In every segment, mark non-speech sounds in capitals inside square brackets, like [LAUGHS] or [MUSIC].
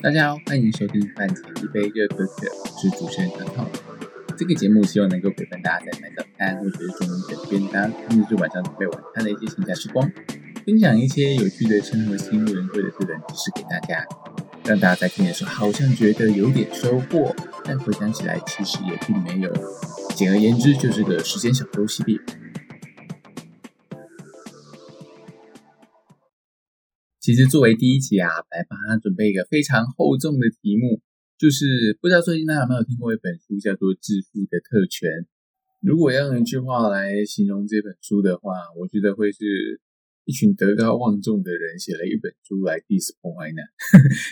大家好，欢迎收听饭前一杯热可可，我是主持人唐浩。这个节目希望能够陪伴大家在买早餐或者是中午的便当，甚至晚上准备晚餐的一些闲暇时光，分享一些有趣的生活新闻或者是冷知识给大家，让大家在听的时候好像觉得有点收获，但回想起来其实也并没有。简而言之，就是个时间小偷系列。其实作为第一集啊，来帮他准备一个非常厚重的题目，就是不知道最近大家有没有听过一本书，叫做《致富的特权》。如果要用一句话来形容这本书的话，我觉得会是一群德高望重的人写了一本书来 diss 破坏呢。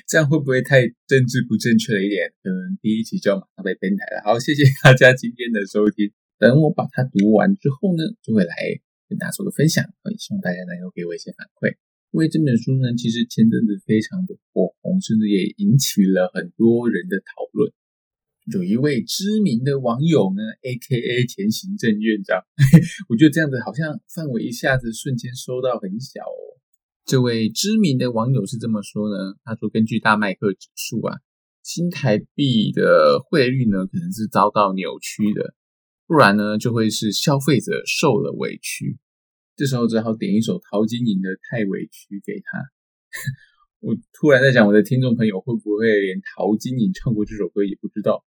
这样会不会太政治不正确了一点？可能第一集就要马上被编台了。好，谢谢大家今天的收听。等我把它读完之后呢，就会来跟大家做个分享。也希望大家能够给我一些反馈。因为这本书呢，其实前阵子非常的火红，甚至也引起了很多人的讨论。有一位知名的网友呢，A.K.A 前行政院长，[LAUGHS] 我觉得这样子好像范围一下子瞬间收到很小哦。这位知名的网友是这么说呢，他说根据大麦克指数啊，新台币的汇率呢可能是遭到扭曲的，不然呢就会是消费者受了委屈。这时候只好点一首陶晶莹的《太委屈》给他。[LAUGHS] 我突然在想，我的听众朋友会不会连陶晶莹唱过这首歌也不知道？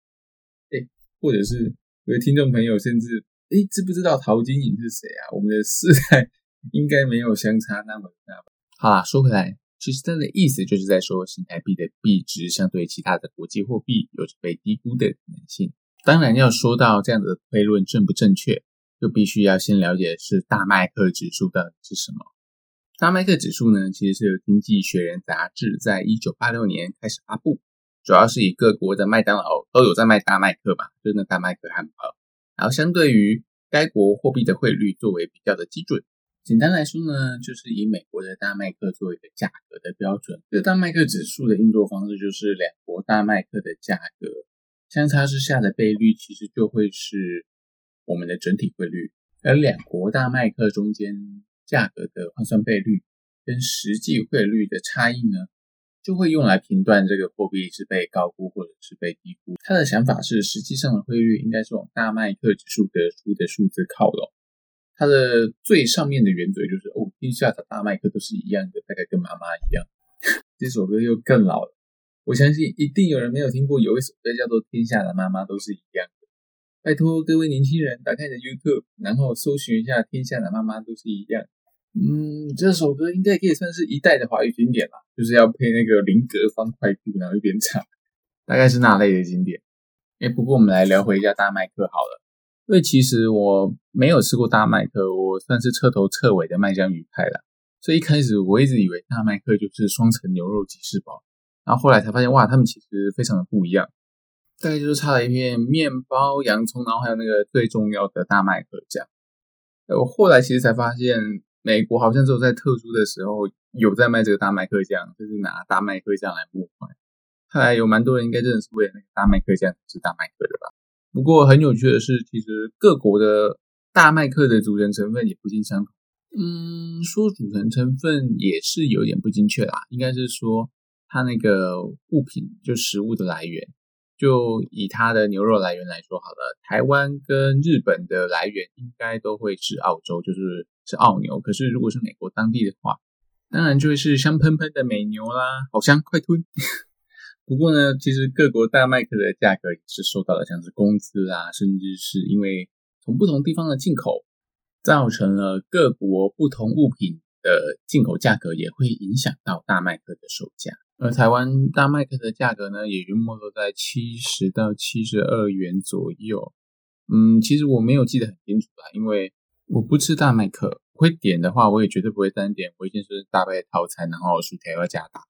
哎，或者是有的听众朋友甚至哎知不知道陶晶莹是谁啊？我们的世代 [LAUGHS] 应该没有相差那么大吧？好啦，说回来，其实它的意思就是在说，新台币的币值相对其他的国际货币有着被低估的可能性。当然，要说到这样子的推论正不正确？就必须要先了解是大麦克指数到底是什么。大麦克指数呢，其实是由《经济学人》杂志在一九八六年开始发布，主要是以各国的麦当劳都有在卖大麦克吧，就那大麦克汉堡，然后相对于该国货币的汇率作为比较的基准。简单来说呢，就是以美国的大麦克作为一个价格的标准。这大麦克指数的运作方式就是两国大麦克的价格相差之下的倍率，其实就会是。我们的整体汇率，而两国大麦克中间价格的换算倍率跟实际汇率的差异呢，就会用来评断这个货币是被高估或者是被低估。他的想法是，实际上的汇率应该是往大麦克指数得出的数字靠拢。它的最上面的原则就是，哦，天下的大麦克都是一样的，大概跟妈妈一样。[LAUGHS] 这首歌又更老了，我相信一定有人没有听过，有一首歌叫做《天下的妈妈都是一样》。拜托各位年轻人，打开你的 YouTube，然后搜寻一下《天下的妈妈都是一样》。嗯，这首歌应该可以算是一代的华语经典吧，就是要配那个林格方块布，然后一边唱，大概是那类的经典。哎，不过我们来聊回一下大麦克好了，因为其实我没有吃过大麦克，我算是彻头彻尾的麦香鱼派啦。所以一开始我一直以为大麦克就是双层牛肉吉士堡，然后后来才发现，哇，他们其实非常的不一样。大概就是差了一片面包、洋葱，然后还有那个最重要的大麦克酱。我后来其实才发现，美国好像只有在特殊的时候有在卖这个大麦克酱，就是拿大麦克酱来募款。看来有蛮多人应该真的是为那个大麦克酱吃大麦克的吧。不过很有趣的是，其实各国的大麦克的组成成分也不尽相同。嗯，说组成成分也是有点不精确啦，应该是说它那个物品就食物的来源。就以它的牛肉来源来说好了，台湾跟日本的来源应该都会是澳洲，就是是澳牛。可是如果是美国当地的话，当然就会是香喷喷的美牛啦，好香，快吞。[LAUGHS] 不过呢，其实各国大麦克的价格也是受到了像是工资啊，甚至是因为从不同地方的进口，造成了各国不同物品的进口价格也会影响到大麦克的售价。而台湾大麦克的价格呢，也约莫落在七十到七十二元左右。嗯，其实我没有记得很清楚啦，因为我不吃大麦克，会点的话，我也绝对不会单点，我一定是搭配套餐，然后薯条要加大。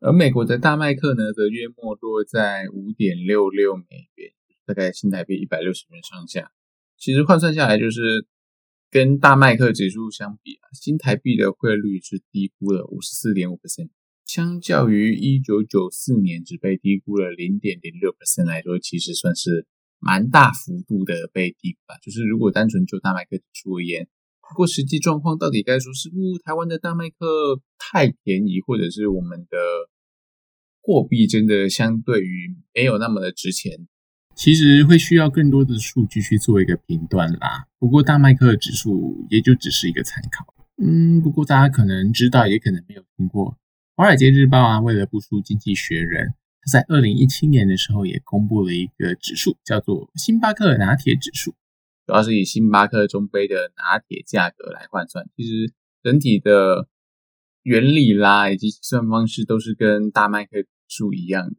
而美国的大麦克呢，则约莫落在五点六六美元，大概新台币一百六十元上下。其实换算下来，就是跟大麦克指数相比啊，新台币的汇率是低估了五十四点五 percent。相较于一九九四年只被低估了零点零六 percent 来说，其实算是蛮大幅度的被低估吧。就是如果单纯就大麦克指数而言，不过实际状况到底该说是不台湾的大麦克太便宜，或者是我们的货币真的相对于没有那么的值钱，其实会需要更多的数据去做一个评断啦。不过大麦克指数也就只是一个参考。嗯，不过大家可能知道，也可能没有听过，《华尔街日报》啊，为了不输《经济学人》，他在二零一七年的时候也公布了一个指数，叫做星巴克拿铁指数，主要是以星巴克中杯的拿铁价格来换算。其实整体的原理啦，以及计算方式都是跟大麦克指数一样的。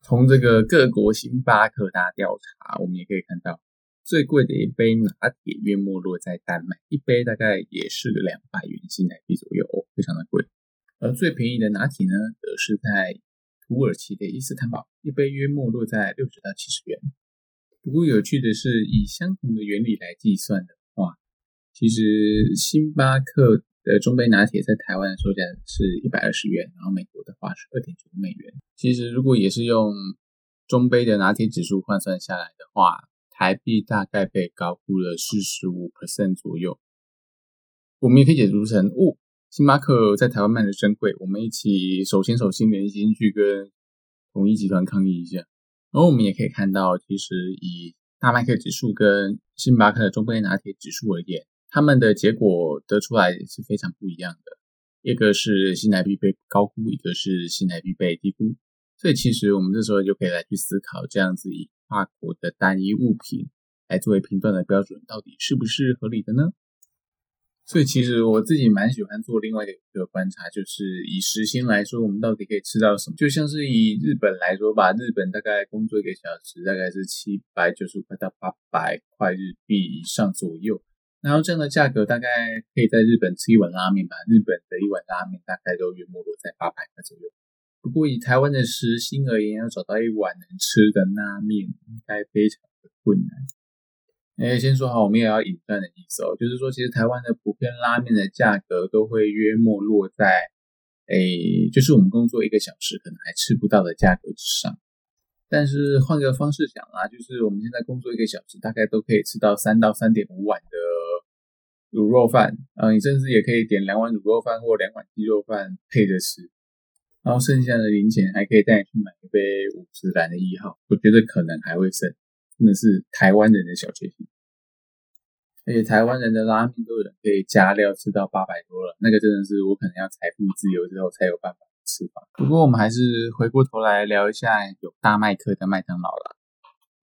从这个各国星巴克大调查，我们也可以看到。最贵的一杯拿铁约莫落在丹麦，一杯大概也是两百元新台币左右，非常的贵。而最便宜的拿铁呢，则是在土耳其的伊斯坦堡，一杯约莫落在六十到七十元。不过有趣的是，以相同的原理来计算的话，其实星巴克的中杯拿铁在台湾的售价是一百二十元，然后美国的话是二点九美元。其实如果也是用中杯的拿铁指数换算下来的话，台币大概被高估了四十五 percent 左右，我们也可以解读成，哦，星巴克在台湾卖的真贵，我们一起手牵手心连心去跟统一集团抗议一下。然后我们也可以看到，其实以大麦克指数跟星巴克的中杯拿铁指数而言，他们的结果得出来是非常不一样的，一个是新台币被高估，一个是新台币被低估。所以其实我们这时候就可以来去思考，这样子以跨国的单一物品来作为评断的标准，到底是不是合理的呢？所以其实我自己蛮喜欢做另外一个观察，就是以时薪来说，我们到底可以吃到什么？就像是以日本来说吧，日本大概工作一个小时大概是七百九十五块到八百块日币以上左右，然后这样的价格大概可以在日本吃一碗拉面吧，日本的一碗拉面大概都约莫落在八百块左右。不过以台湾的时薪而言，要找到一碗能吃的拉面，应该非常的困难。哎，先说好，我们也要引战的意思哦，就是说，其实台湾的普遍拉面的价格都会约莫落在，哎，就是我们工作一个小时可能还吃不到的价格之上。但是换个方式讲啊，就是我们现在工作一个小时，大概都可以吃到三到三点五碗的卤肉饭，啊，你甚至也可以点两碗卤肉饭或两碗鸡肉饭配着吃。然后剩下的零钱还可以带你去买一杯五十兰的一号，我觉得可能还会剩，真的是台湾人的小确幸。而且台湾人的拉面都有人可以加料吃到八百多了，那个真的是我可能要财富自由之后才有办法吃吧。不过我们还是回过头来聊一下有大麦克的麦当劳了。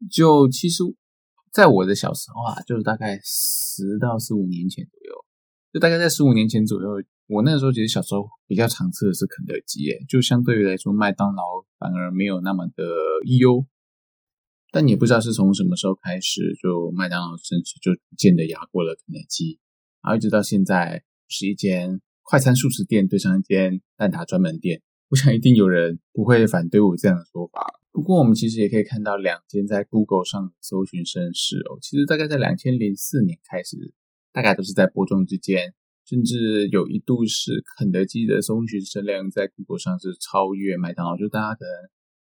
就其实，在我的小时候啊，就是大概十到十五年前左右，就大概在十五年前左右。我那个时候其实小时候比较常吃的是肯德基，就相对于来说，麦当劳反而没有那么的优。但也不知道是从什么时候开始，就麦当劳甚至就逐渐的压过了肯德基，然后一直到现在是一间快餐速食店对上一间蛋挞专门店。我想一定有人不会反对我这样的说法。不过我们其实也可以看到两间在 Google 上搜寻声势哦，其实大概在两千零四年开始，大概都是在伯仲之间。甚至有一度是肯德基的搜寻声量在 Google 上是超越麦当劳，就大家可能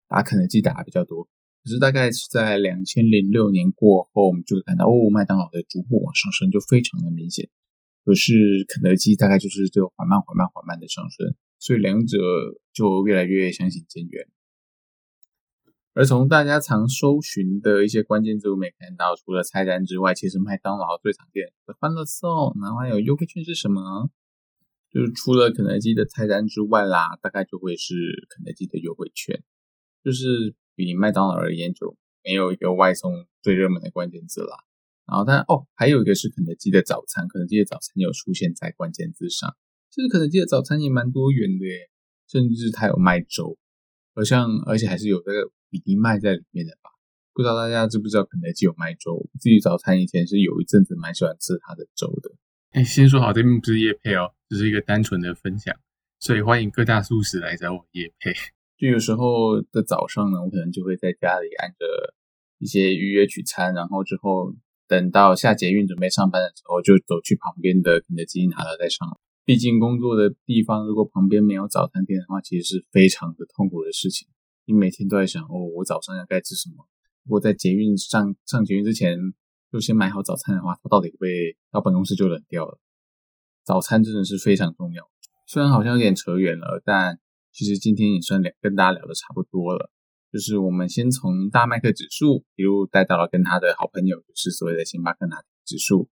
打肯德基打的比较多。可是大概是在两千零六年过后，我们就会看到哦，麦当劳的逐步往上升就非常的明显。可是肯德基大概就是这个缓慢、缓慢、缓慢的上升，所以两者就越来越相形见远。而从大家常搜寻的一些关键字，我们也看到，除了菜单之外，其实麦当劳最常见的欢乐颂，然后还有优惠券是什么？就是除了肯德基的菜单之外啦，大概就会是肯德基的优惠券，就是比麦当劳而言就没有一个外送最热门的关键字啦。然后，但哦，还有一个是肯德基的早餐，肯德基的早餐有出现在关键字上。其实肯德基的早餐也蛮多元的耶，甚至它有卖粥，好像而且还是有这个。比麦在里面的吧？不知道大家知不知道肯德基有卖粥？自己早餐以前是有一阵子蛮喜欢吃它的粥的。哎，先说好，这边不是夜配哦，只是一个单纯的分享，所以欢迎各大素食来找我夜配。就有时候的早上呢，我可能就会在家里按着一些预约取餐，然后之后等到下捷运准备上班的时候，就走去旁边的肯德基拿了再上。毕竟工作的地方如果旁边没有早餐店的话，其实是非常的痛苦的事情。你每天都在想哦，我早上要该吃什么？如果在捷运上上捷运之前就先买好早餐的话，它到底会不会到办公室就冷掉了？早餐真的是非常重要。虽然好像有点扯远了，但其实今天也算聊跟大家聊的差不多了，就是我们先从大麦克指数一路带到了跟他的好朋友，就是所谓的星巴克拿铁指数。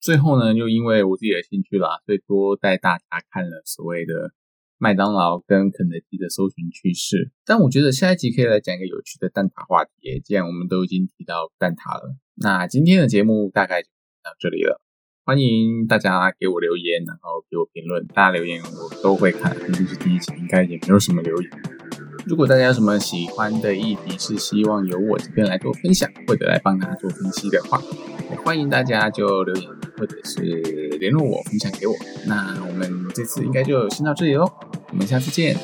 最后呢，又因为我自己的兴趣啦，所以多带大家看了所谓的麦当劳跟肯德基的搜寻趋势。但我觉得下一集可以来讲一个有趣的蛋挞话题，既然我们都已经提到蛋挞了，那今天的节目大概就到这里了。欢迎大家给我留言，然后给我评论，大家留言我都会看，毕竟是第一集，应该也没有什么留言。如果大家有什么喜欢的议题，是希望由我这边来做分享，或者来帮大家做分析的话，也欢迎大家就留言。或者是联络我，分享给我。那我们这次应该就先到这里喽，我们下次见。